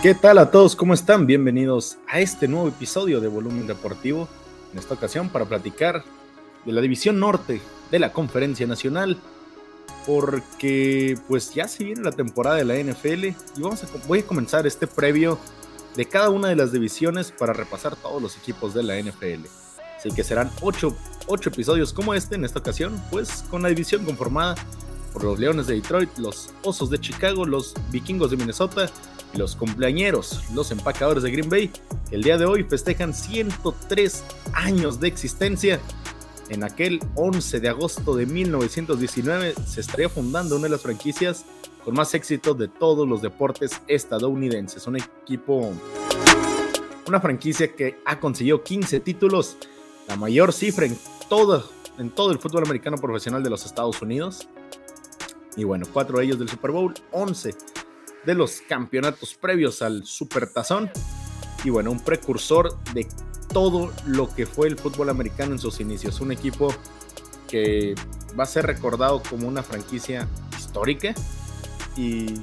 ¿Qué tal a todos? ¿Cómo están? Bienvenidos a este nuevo episodio de Volumen Deportivo. En esta ocasión para platicar de la División Norte de la Conferencia Nacional. Porque pues ya se viene la temporada de la NFL y vamos a, voy a comenzar este previo de cada una de las divisiones para repasar todos los equipos de la NFL. Así que serán 8, 8 episodios como este en esta ocasión, pues con la división conformada por los Leones de Detroit, los Osos de Chicago, los Vikingos de Minnesota los cumpleañeros, los empacadores de Green Bay, el día de hoy festejan 103 años de existencia. En aquel 11 de agosto de 1919 se estaría fundando una de las franquicias con más éxito de todos los deportes estadounidenses. Un equipo, una franquicia que ha conseguido 15 títulos, la mayor cifra en todo, en todo el fútbol americano profesional de los Estados Unidos. Y bueno, cuatro de ellos del Super Bowl, 11 de los campeonatos previos al Super Tazón. Y bueno, un precursor de todo lo que fue el fútbol americano en sus inicios. Un equipo que va a ser recordado como una franquicia histórica y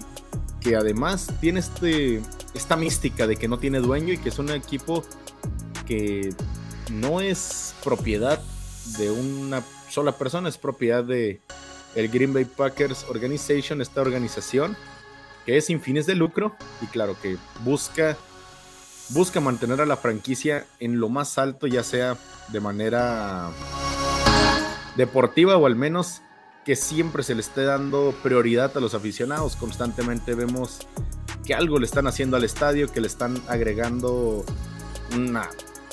que además tiene este, esta mística de que no tiene dueño y que es un equipo que no es propiedad de una sola persona, es propiedad de el Green Bay Packers Organization, esta organización que es sin fines de lucro y claro que busca busca mantener a la franquicia en lo más alto, ya sea de manera deportiva o al menos que siempre se le esté dando prioridad a los aficionados. Constantemente vemos que algo le están haciendo al estadio, que le están agregando una,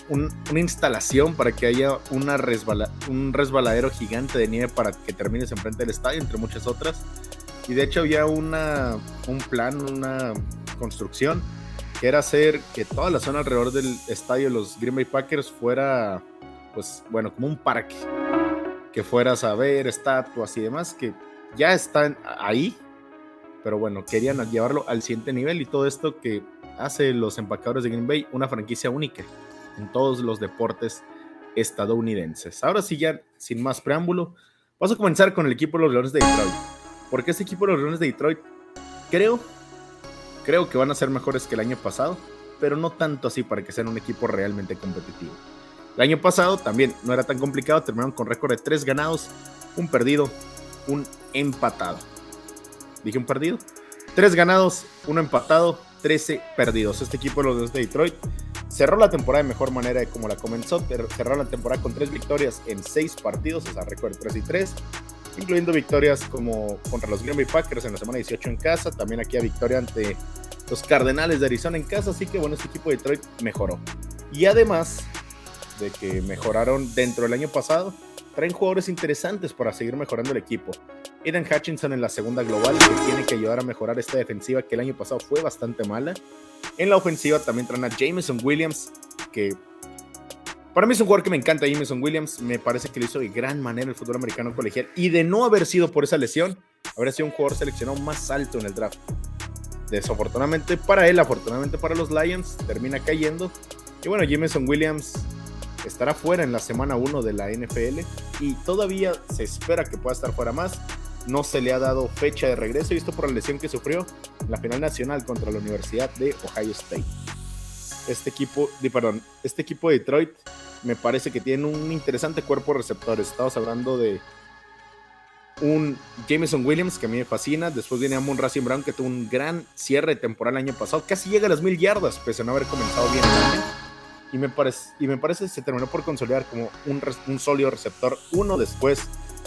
una instalación para que haya un resbaladero gigante de nieve para que termines enfrente del estadio, entre muchas otras. Y de hecho había una, un plan, una construcción, que era hacer que toda la zona alrededor del estadio de los Green Bay Packers fuera, pues bueno, como un parque. Que fueras a ver estatuas y demás, que ya están ahí, pero bueno, querían llevarlo al siguiente nivel y todo esto que hace los empacadores de Green Bay una franquicia única en todos los deportes estadounidenses. Ahora sí, ya sin más preámbulo, vamos a comenzar con el equipo de los Leones de Detroit. Porque este equipo de los Leones de Detroit, creo, creo que van a ser mejores que el año pasado, pero no tanto así para que sean un equipo realmente competitivo. El año pasado también no era tan complicado, terminaron con récord de 3 ganados, un perdido, un empatado. ¿Dije un perdido? 3 ganados, uno empatado, 13 perdidos. Este equipo de los Leones de Detroit cerró la temporada de mejor manera de como la comenzó, cerró la temporada con 3 victorias en 6 partidos, o sea, récord 3 y 3 incluyendo victorias como contra los Green Bay Packers en la semana 18 en casa, también aquí a victoria ante los Cardenales de Arizona en casa, así que bueno, este equipo de Detroit mejoró. Y además de que mejoraron dentro del año pasado, traen jugadores interesantes para seguir mejorando el equipo. Eden Hutchinson en la segunda global, que tiene que ayudar a mejorar esta defensiva que el año pasado fue bastante mala. En la ofensiva también traen a Jameson Williams, que para mí es un jugador que me encanta, Jameson Williams. Me parece que lo hizo de gran manera el fútbol americano colegial. Y de no haber sido por esa lesión, habría sido un jugador seleccionado más alto en el draft. Desafortunadamente para él, afortunadamente para los Lions, termina cayendo. Y bueno, Jameson Williams estará fuera en la semana 1 de la NFL y todavía se espera que pueda estar fuera más. No se le ha dado fecha de regreso, visto por la lesión que sufrió en la final nacional contra la Universidad de Ohio State. Este equipo, perdón, este equipo de Detroit me parece que tiene un interesante cuerpo de receptores. Estamos hablando de un Jameson Williams que a mí me fascina. Después viene Amon Racing Brown que tuvo un gran cierre temporal el año pasado. Casi llega a las mil yardas, pese a no haber comenzado bien Y me parece, y me parece que se terminó por consolidar como un, un sólido receptor. Uno después,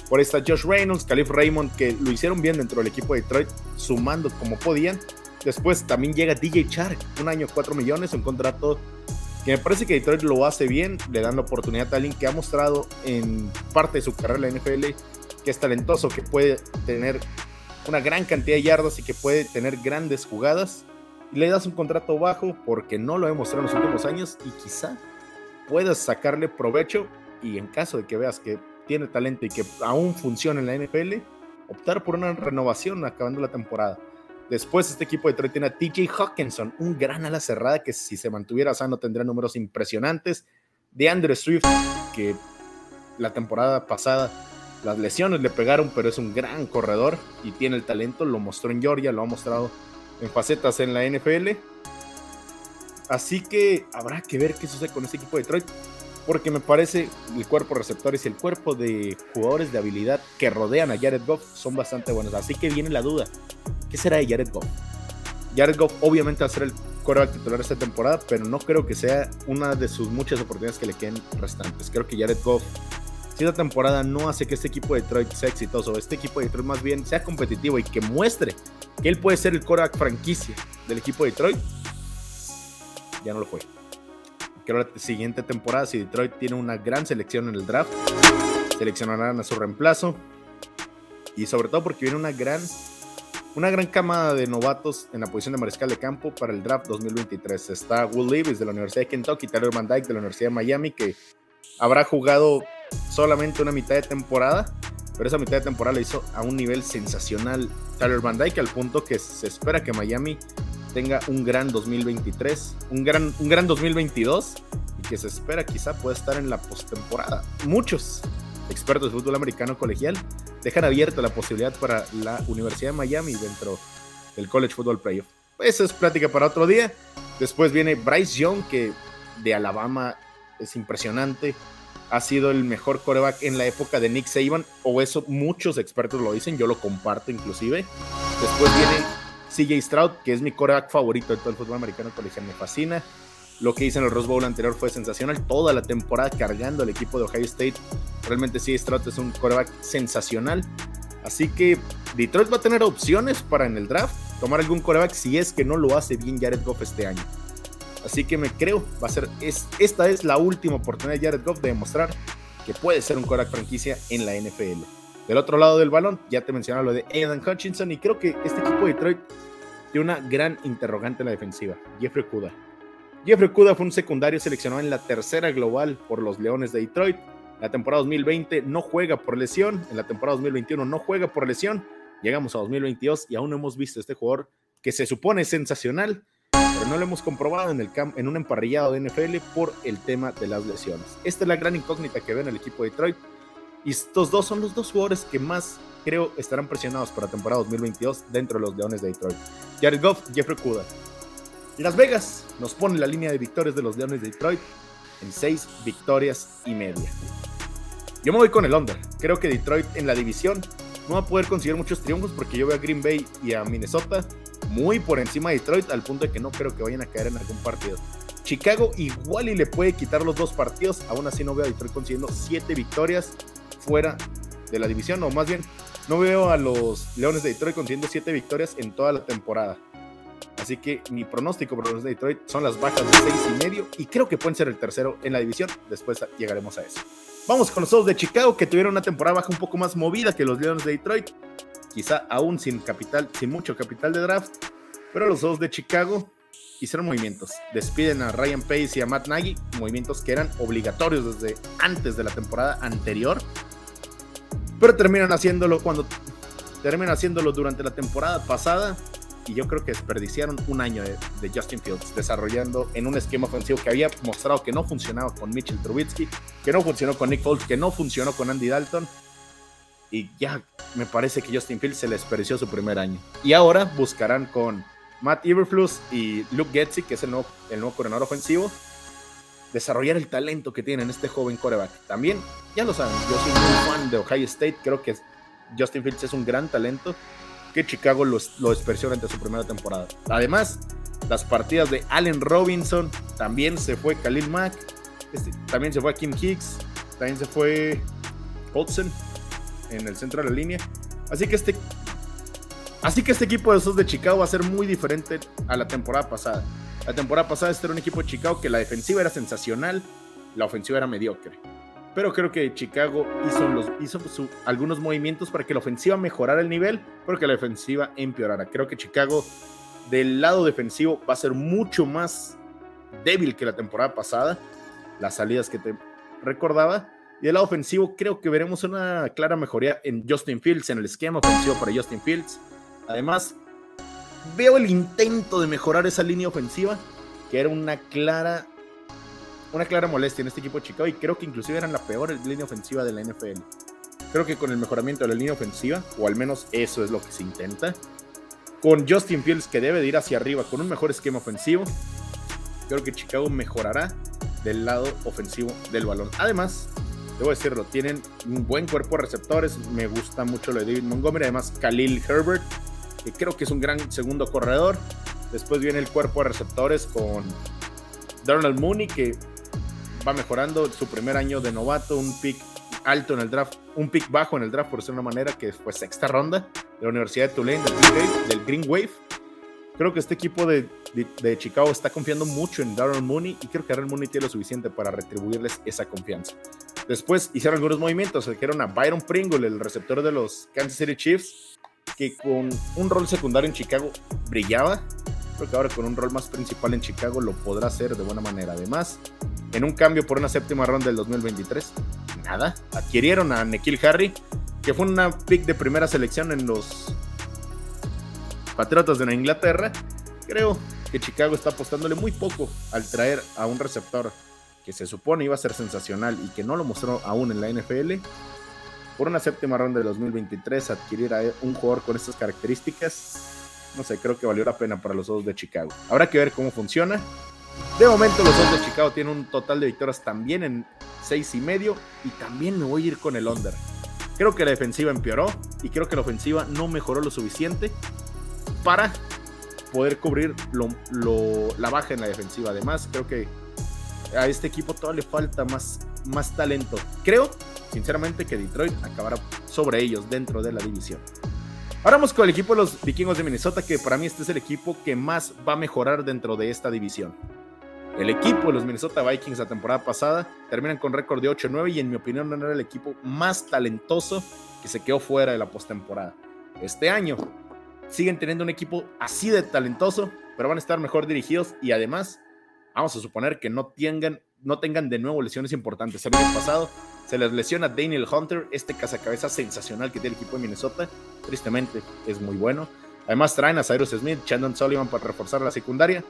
por ahí está Josh Reynolds, Calif Raymond, que lo hicieron bien dentro del equipo de Detroit, sumando como podían. Después también llega DJ Chark, un año 4 millones, un contrato que me parece que Detroit lo hace bien, le dan la oportunidad a alguien que ha mostrado en parte de su carrera en la NFL que es talentoso, que puede tener una gran cantidad de yardas y que puede tener grandes jugadas. Y le das un contrato bajo porque no lo he mostrado en los últimos años y quizá puedas sacarle provecho y en caso de que veas que tiene talento y que aún funciona en la NFL, optar por una renovación acabando la temporada. Después este equipo de Detroit tiene a TJ Hawkinson, un gran ala cerrada que si se mantuviera sano tendría números impresionantes. De Andrew Swift, que la temporada pasada las lesiones le pegaron, pero es un gran corredor y tiene el talento, lo mostró en Georgia, lo ha mostrado en facetas en la NFL. Así que habrá que ver qué sucede con este equipo de Detroit. Porque me parece el cuerpo de receptores y el cuerpo de jugadores de habilidad que rodean a Jared Goff son bastante buenos. Así que viene la duda. ¿Qué será de Jared Goff? Jared Goff obviamente va a ser el quarterback titular esta temporada, pero no creo que sea una de sus muchas oportunidades que le queden restantes. Creo que Jared Goff, si esta temporada no hace que este equipo de Detroit sea exitoso, este equipo de Detroit más bien sea competitivo y que muestre que él puede ser el quarterback franquicia del equipo de Detroit, ya no lo fue. Creo que la siguiente temporada, si Detroit tiene una gran selección en el draft, seleccionarán a su reemplazo. Y sobre todo porque viene una gran una gran camada de novatos en la posición de mariscal de campo para el draft 2023. Está Will Levis de la Universidad de Kentucky, Tyler Van Dyke de la Universidad de Miami, que habrá jugado solamente una mitad de temporada, pero esa mitad de temporada la hizo a un nivel sensacional Tyler Van Dyke, al punto que se espera que Miami tenga un gran 2023, un gran, un gran 2022 y que se espera quizá pueda estar en la postemporada. Muchos expertos de fútbol americano colegial dejan abierta la posibilidad para la Universidad de Miami dentro del College Football Playoff. Esa es plática para otro día. Después viene Bryce Young, que de Alabama es impresionante. Ha sido el mejor coreback en la época de Nick Saban, o eso muchos expertos lo dicen, yo lo comparto inclusive. Después viene CJ Stroud, que es mi coreback favorito de todo el fútbol americano colegial, me fascina. Lo que hice en el Rose Bowl anterior fue sensacional. Toda la temporada cargando al equipo de Ohio State. Realmente sí, Stroud es un quarterback sensacional. Así que Detroit va a tener opciones para en el draft tomar algún quarterback si es que no lo hace bien Jared Goff este año. Así que me creo, va a ser, es, esta es la última oportunidad de Jared Goff de demostrar que puede ser un quarterback franquicia en la NFL. Del otro lado del balón, ya te mencionaba lo de Aidan Hutchinson y creo que este equipo de Detroit tiene una gran interrogante en la defensiva, Jeffrey Kuda. Jeffrey Cuda fue un secundario seleccionado en la tercera global por los Leones de Detroit. La temporada 2020 no juega por lesión, en la temporada 2021 no juega por lesión. Llegamos a 2022 y aún no hemos visto este jugador que se supone sensacional, pero no lo hemos comprobado en, el en un emparrillado de NFL por el tema de las lesiones. Esta es la gran incógnita que ve en el equipo de Detroit. Y estos dos son los dos jugadores que más creo estarán presionados para temporada 2022 dentro de los Leones de Detroit. Jared Goff, Jeffrey Las Vegas nos pone la línea de victorias de los Leones de Detroit en 6 victorias y media. Yo me voy con el under. Creo que Detroit en la división no va a poder conseguir muchos triunfos porque yo veo a Green Bay y a Minnesota muy por encima de Detroit al punto de que no creo que vayan a caer en algún partido. Chicago igual y le puede quitar los dos partidos, aún así no veo a Detroit consiguiendo 7 victorias fuera de la división, o más bien no veo a los Leones de Detroit consiguiendo 7 victorias en toda la temporada. Así que mi pronóstico para los de Detroit son las bajas de 6 y medio y creo que pueden ser el tercero en la división. Después llegaremos a eso. Vamos con los Osos de Chicago que tuvieron una temporada baja un poco más movida que los Leones de Detroit. Quizá aún sin capital, sin mucho capital de draft. Pero los Osos de Chicago hicieron movimientos. Despiden a Ryan Pace y a Matt Nagy, movimientos que eran obligatorios desde antes de la temporada anterior. Pero terminan haciéndolo cuando terminan haciéndolo durante la temporada pasada y yo creo que desperdiciaron un año de, Justin Fields desarrollando en un esquema ofensivo que había mostrado que no funcionaba con Mitchell Trubisky, que no funcionó con Nick Foles, que no funcionó con Andy Dalton. Y ya me parece que Justin Fields se le desperdició su primer año. Y ahora buscarán con Matt Eberflus y Luke Getzi, que es el nuevo, el nuevo coordinador ofensivo, desarrollar el talento que tiene en este joven coreback. También, ya lo saben, yo soy un fan de Ohio State, creo que Justin Fields es un gran talento que Chicago lo, lo desperdició durante su primera temporada. Además, las partidas de Allen Robinson, también se fue Khalil Mack, este, también se fue Kim Hicks, también se fue Hodgson en el centro de la línea. Así que este Así que este equipo de esos de Chicago va a ser muy diferente a la temporada pasada. La temporada pasada este era un equipo de Chicago que la defensiva era sensacional, la ofensiva era mediocre pero creo que Chicago hizo, algunos movimientos para que la ofensiva mejorara el nivel, pero que la defensiva empeorara. Creo que Chicago del lado defensivo va a ser mucho más débil que la temporada pasada, las salidas que te recordaba. Y del lado ofensivo creo que veremos una clara mejoría en Justin Fields, en el esquema ofensivo para Justin Fields. Además, veo el intento de mejorar esa línea ofensiva, que era una clara una clara molestia en este equipo de Chicago y creo que inclusive eran la peor línea ofensiva de la NFL. Creo que con el mejoramiento de la línea ofensiva, o al menos eso es lo que se intenta, con Justin Fields que debe de ir hacia arriba con un mejor esquema ofensivo, creo que Chicago mejorará del lado ofensivo del balón. Además, debo decirlo, tienen un buen cuerpo de receptores. Me gusta mucho lo de David Montgomery. Además, Khalil Herbert, que creo que es un gran segundo corredor. Después viene el cuerpo de receptores con Donald Mooney, que va mejorando su primer año de novato, un pick alto en el draft, un pick bajo en el draft, por de una manera, que fue sexta ronda de la Universidad de Tulane, del Green Wave. Creo que este equipo de, Chicago está confiando mucho en Darren Mooney y creo que Darren Mooney tiene lo suficiente para retribuirles esa confianza. Después hicieron algunos movimientos, eligieron a Byron Pringle, el receptor de los Kansas City Chiefs, que con un rol secundario en Chicago brillaba. Creo que ahora con un rol más principal en Chicago lo podrá hacer de buena manera. Además, en un cambio por una séptima ronda del 2023, nada. Adquirieron a Nikhil Harry, que fue una pick de primera selección en los Patriotas de Inglaterra, creo que Chicago está apostándole muy poco al traer a un receptor que se supone iba a ser sensacional y que no lo mostró aún en la NFL. Por una séptima ronda de 2023, adquirir a un jugador con estas características, no sé, creo que valió la pena para los dos de Chicago. Habrá que ver cómo funciona. De momento, los dos de Chicago tienen un total de victorias también en seis y medio y también me voy a ir con el under. Creo que la defensiva empeoró y creo que la ofensiva no mejoró lo suficiente para poder cubrir la baja en la defensiva. Además, creo que a este equipo todavía le falta más, más talento. Creo, sinceramente, que Detroit acabará sobre ellos dentro de la división. Ahora vamos con el equipo de los vikingos de Minnesota, que para mí este es el equipo que más va a mejorar dentro de esta división. El equipo de los Minnesota Vikings la temporada pasada terminan con récord de 8-9 y en mi opinión no era el equipo más talentoso que se quedó fuera de la postemporada. Este año siguen teniendo un equipo así de talentoso, pero van a estar mejor dirigidos y además vamos a suponer que no tengan, no tengan de nuevo lesiones importantes. El año pasado se les lesiona Daniel Hunter, este cazacabeza sensacional que tiene el equipo de Minnesota. Tristemente es muy bueno. Además traen a Cyrus Smith, Chandon Sullivan para reforzar la secundaria.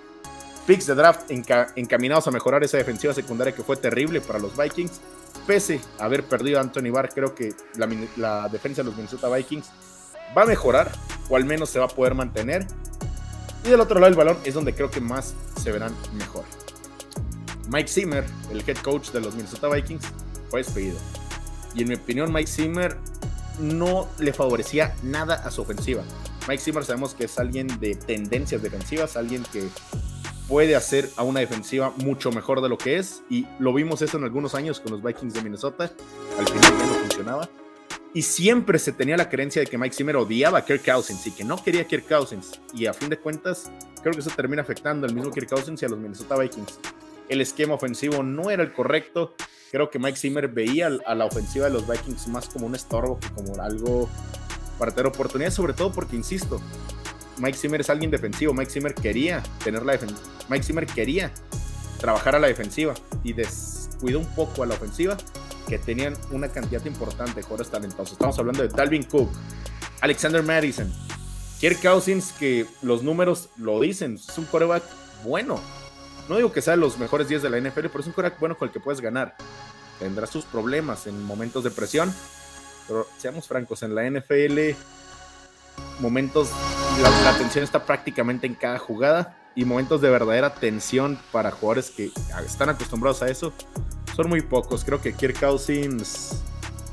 Picks de draft encaminados a mejorar esa defensiva secundaria que fue terrible para los Vikings. Pese a haber perdido a Anthony Barr, creo que la, la defensa de los Minnesota Vikings va a mejorar, o al menos se va a poder mantener. Y del otro lado del balón es donde creo que más se verán mejor. Mike Zimmer, el head coach de los Minnesota Vikings, fue despedido. Y en mi opinión, Mike Zimmer no le favorecía nada a su ofensiva. Mike Zimmer sabemos que es alguien de tendencias defensivas, alguien que puede hacer a una defensiva mucho mejor de lo que es. Y lo vimos eso en algunos años con los Vikings de Minnesota. Al final ya no funcionaba. Y siempre se tenía la creencia de que Mike Zimmer odiaba a Kirk Cousins y que no quería a Kirk Cousins. Y a fin de cuentas, creo que eso termina afectando al mismo Kirk Cousins y a los Minnesota Vikings. El esquema ofensivo no era el correcto. Creo que Mike Zimmer veía a la ofensiva de los Vikings más como un estorbo que como algo para tener oportunidades, sobre todo porque, insisto, Mike Zimmer es alguien defensivo. Mike Zimmer quería tener la defensiva. Mike Zimmer quería trabajar a la defensiva y descuidó un poco a la ofensiva que tenían una cantidad importante de jugadores talentosos. Estamos hablando de Dalvin Cook, Alexander Madison, Kirk Cousins, que los números lo dicen, es un coreback bueno. No digo que sea de los mejores días de la NFL, pero es un coreback bueno con el que puedes ganar. Tendrá sus problemas en momentos de presión, pero seamos francos, en la NFL momentos, la, la tensión está prácticamente en cada jugada y momentos de verdadera tensión para jugadores que están acostumbrados a eso son muy pocos. Creo que Kirk Cousins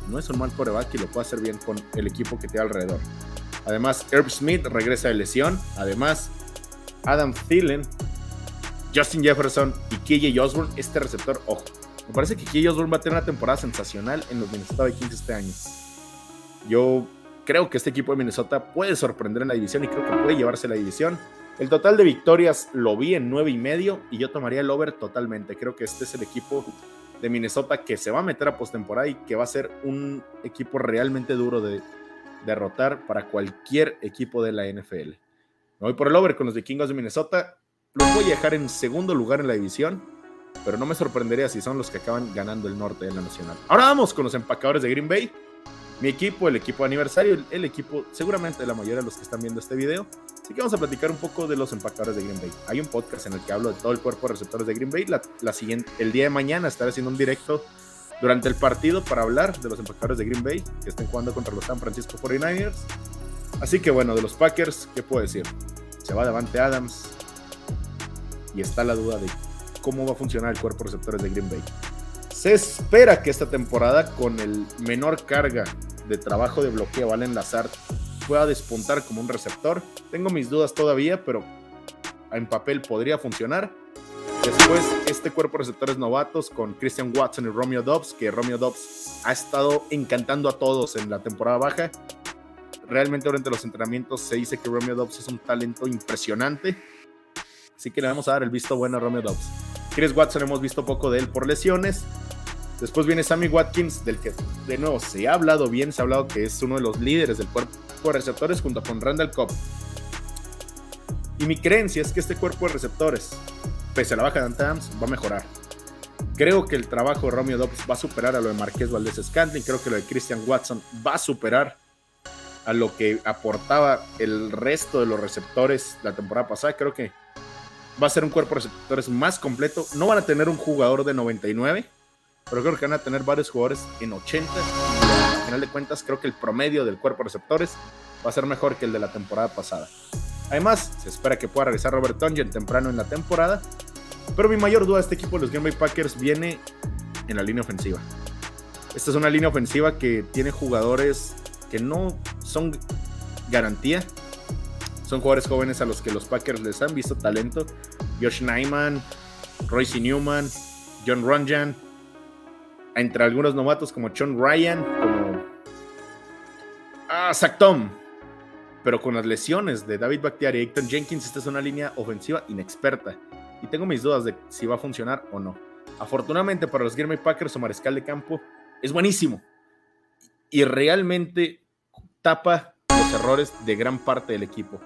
no es un mal coreback y lo puede hacer bien con el equipo que tiene alrededor. Además, Herb Smith regresa de lesión. Además, Adam Thielen, Justin Jefferson y KJ Osborne, este receptor, ojo. Me parece que KJ Osborne va a tener una temporada sensacional en los Minnesota Vikings este año. Yo creo que este equipo de Minnesota puede sorprender en la división y creo que puede llevarse la división. El total de victorias lo vi en nueve y medio y yo tomaría el over totalmente. Creo que este es el equipo de Minnesota que se va a meter a postemporada y que va a ser un equipo realmente duro de derrotar para cualquier equipo de la NFL. Me voy por el over con los vikingos de Minnesota. Los voy a dejar en segundo lugar en la división, pero no me sorprendería si son los que acaban ganando el norte de la nacional. Ahora vamos con los empacadores de Green Bay mi equipo, el equipo de aniversario, el, equipo seguramente la mayoría de los que están viendo este video. Así que vamos a platicar un poco de los empacadores de Green Bay. Hay un podcast en el que hablo de todo el cuerpo de receptores de Green Bay. La, siguiente, el día de mañana estaré haciendo un directo durante el partido para hablar de los empacadores de Green Bay que estén jugando contra los San Francisco 49ers. Así que bueno, de los Packers, ¿qué puedo decir? Se va Davante Adams y está la duda de cómo va a funcionar el cuerpo de receptores de Green Bay. Se espera que esta temporada, con el menor carga de trabajo de bloqueo al enlazar, pueda despuntar como un receptor. Tengo mis dudas todavía, pero en papel podría funcionar. Después, este cuerpo de receptores novatos con Christian Watson y Romeo Dobbs, que Romeo Dobbs ha estado encantando a todos en la temporada baja. Realmente durante los entrenamientos se dice que Romeo Dobbs es un talento impresionante. Así que le vamos a dar el visto bueno a Romeo Dobbs. Chris Watson hemos visto poco de él por lesiones. Después viene Sammy Watkins, del que de nuevo se ha hablado bien, se ha hablado que es uno de los líderes del cuerpo de receptores junto con Randall Cobb. Y mi creencia es que este cuerpo de receptores, pese a la baja de Antams, va a mejorar. Creo que el trabajo de Romeo Dobbs va a superar a lo de Marqués Valdés Scantling. Creo que lo de Christian Watson va a superar a lo que aportaba el resto de los receptores la temporada pasada. Creo que va a ser un cuerpo de receptores más completo. No van a tener un jugador de 99, pero creo que van a tener varios jugadores en 80. Y al final de cuentas, creo que el promedio del cuerpo de receptores va a ser mejor que el de la temporada pasada. Además, se espera que pueda regresar Robert Tonjen temprano en la temporada. Pero mi mayor duda de este equipo de los Green Bay Packers viene en la línea ofensiva. Esta es una línea ofensiva que tiene jugadores que no son garantía. Son jugadores jóvenes a los que los Packers les han visto talento. Josh Nyman, Royce Newman, John Runjan. Entre algunos novatos como John Ryan, como ah, Zach Tom, pero con las lesiones de David Bakhtiari y Aiton Jenkins, esta es una línea ofensiva inexperta. Y tengo mis dudas de si va a funcionar o no. Afortunadamente para los Green Bay Packers, su mariscal de campo es buenísimo. Y realmente tapa los errores de gran parte del equipo.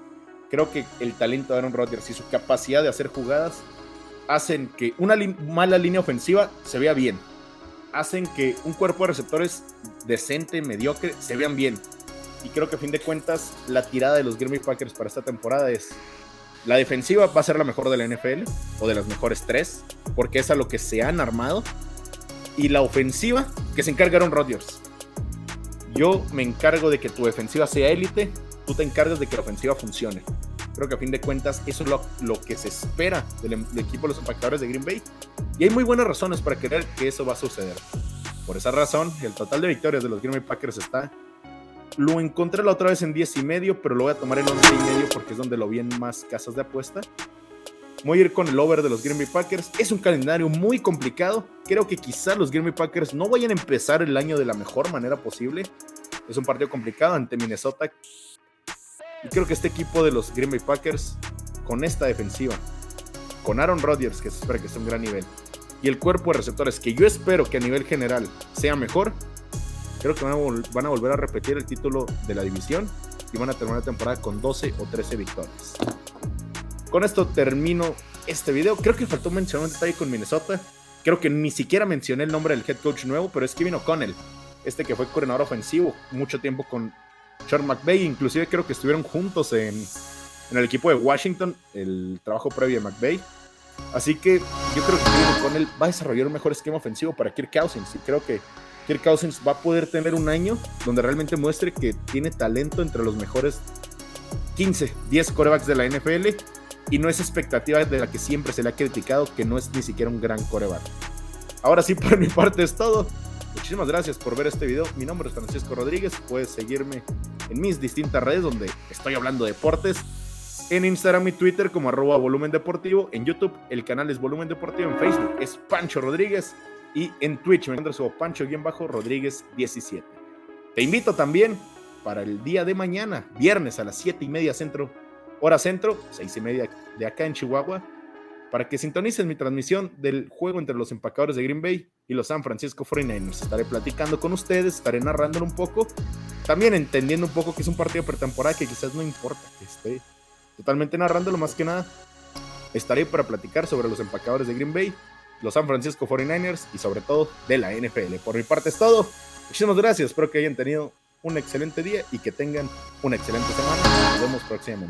Creo que el talento de Aaron Rodgers y su capacidad de hacer jugadas hacen que una mala línea ofensiva se vea bien. Hacen que un cuerpo de receptores decente, mediocre, se vean bien y creo que a fin de cuentas la tirada de los Green Bay Packers para esta temporada es la defensiva va a ser la mejor de la NFL o de las mejores tres porque es a lo que se han armado y la ofensiva que se encargaron Rodgers. Yo me encargo de que tu defensiva sea élite, tú te encargas de que la ofensiva funcione. Creo que a fin de cuentas eso es lo, que se espera del, del, equipo de los impactadores de Green Bay. Y hay muy buenas razones para creer que eso va a suceder. Por esa razón, el total de victorias de los Green Bay Packers está lo encontré la otra vez en 10 y medio, pero lo voy a tomar en 11 y medio porque es donde lo vi en más casas de apuesta. Voy a ir con el over de los Green Bay Packers. Es un calendario muy complicado. Creo que quizá los Green Bay Packers no vayan a empezar el año de la mejor manera posible. Es un partido complicado ante Minnesota. Creo que este equipo de los Green Bay Packers, con esta defensiva, con Aaron Rodgers, que se espera que esté a un gran nivel, y el cuerpo de receptores, que yo espero que a nivel general sea mejor, Creo que van a, volver a repetir el título de la división y van a terminar la temporada con 12 o 13 victorias. Con esto termino este video. Creo que faltó mencionar un detalle con Minnesota. Creo que ni siquiera mencioné el nombre del head coach nuevo, pero es Kevin O'Connell, este que fue coordinador ofensivo mucho tiempo con Sean McVay. Inclusive creo que estuvieron juntos en, en el equipo de Washington, el trabajo previo a McVay. Así que yo creo que Kevin O'Connell va a desarrollar un mejor esquema ofensivo para Kirk Cousins y creo que Kirk Cousins va a poder tener un año donde realmente muestre que tiene talento entre los mejores 15, 10 corebacks de la NFL y no es expectativa de la que siempre se le ha criticado que no es ni siquiera un gran coreback. Ahora sí, por mi parte es todo. Muchísimas gracias por ver este video. Mi nombre es Francisco Rodríguez. Puedes seguirme en mis distintas redes donde estoy hablando de deportes. En Instagram y Twitter como arroba volumen deportivo. En YouTube el canal es volumen deportivo. En Facebook es Pancho Rodríguez. Y en Twitch me encuentras como Pancho-Rodríguez17. Te invito también para el día de mañana, viernes a las 7 y media centro, hora centro, 6 y media de acá en Chihuahua, para que sintonices mi transmisión del juego entre los empacadores de Green Bay y los San Francisco 49ers. Estaré platicando con ustedes, estaré narrándolo un poco, también entendiendo un poco que es un partido pretemporada que quizás no importa que esté totalmente narrándolo, más que nada estaré para platicar sobre los empacadores de Green Bay los San Francisco 49ers y sobre todo de la NFL. Por mi parte es todo. Muchísimas gracias. Espero que hayan tenido un excelente día y que tengan una excelente semana. Nos vemos próximamente.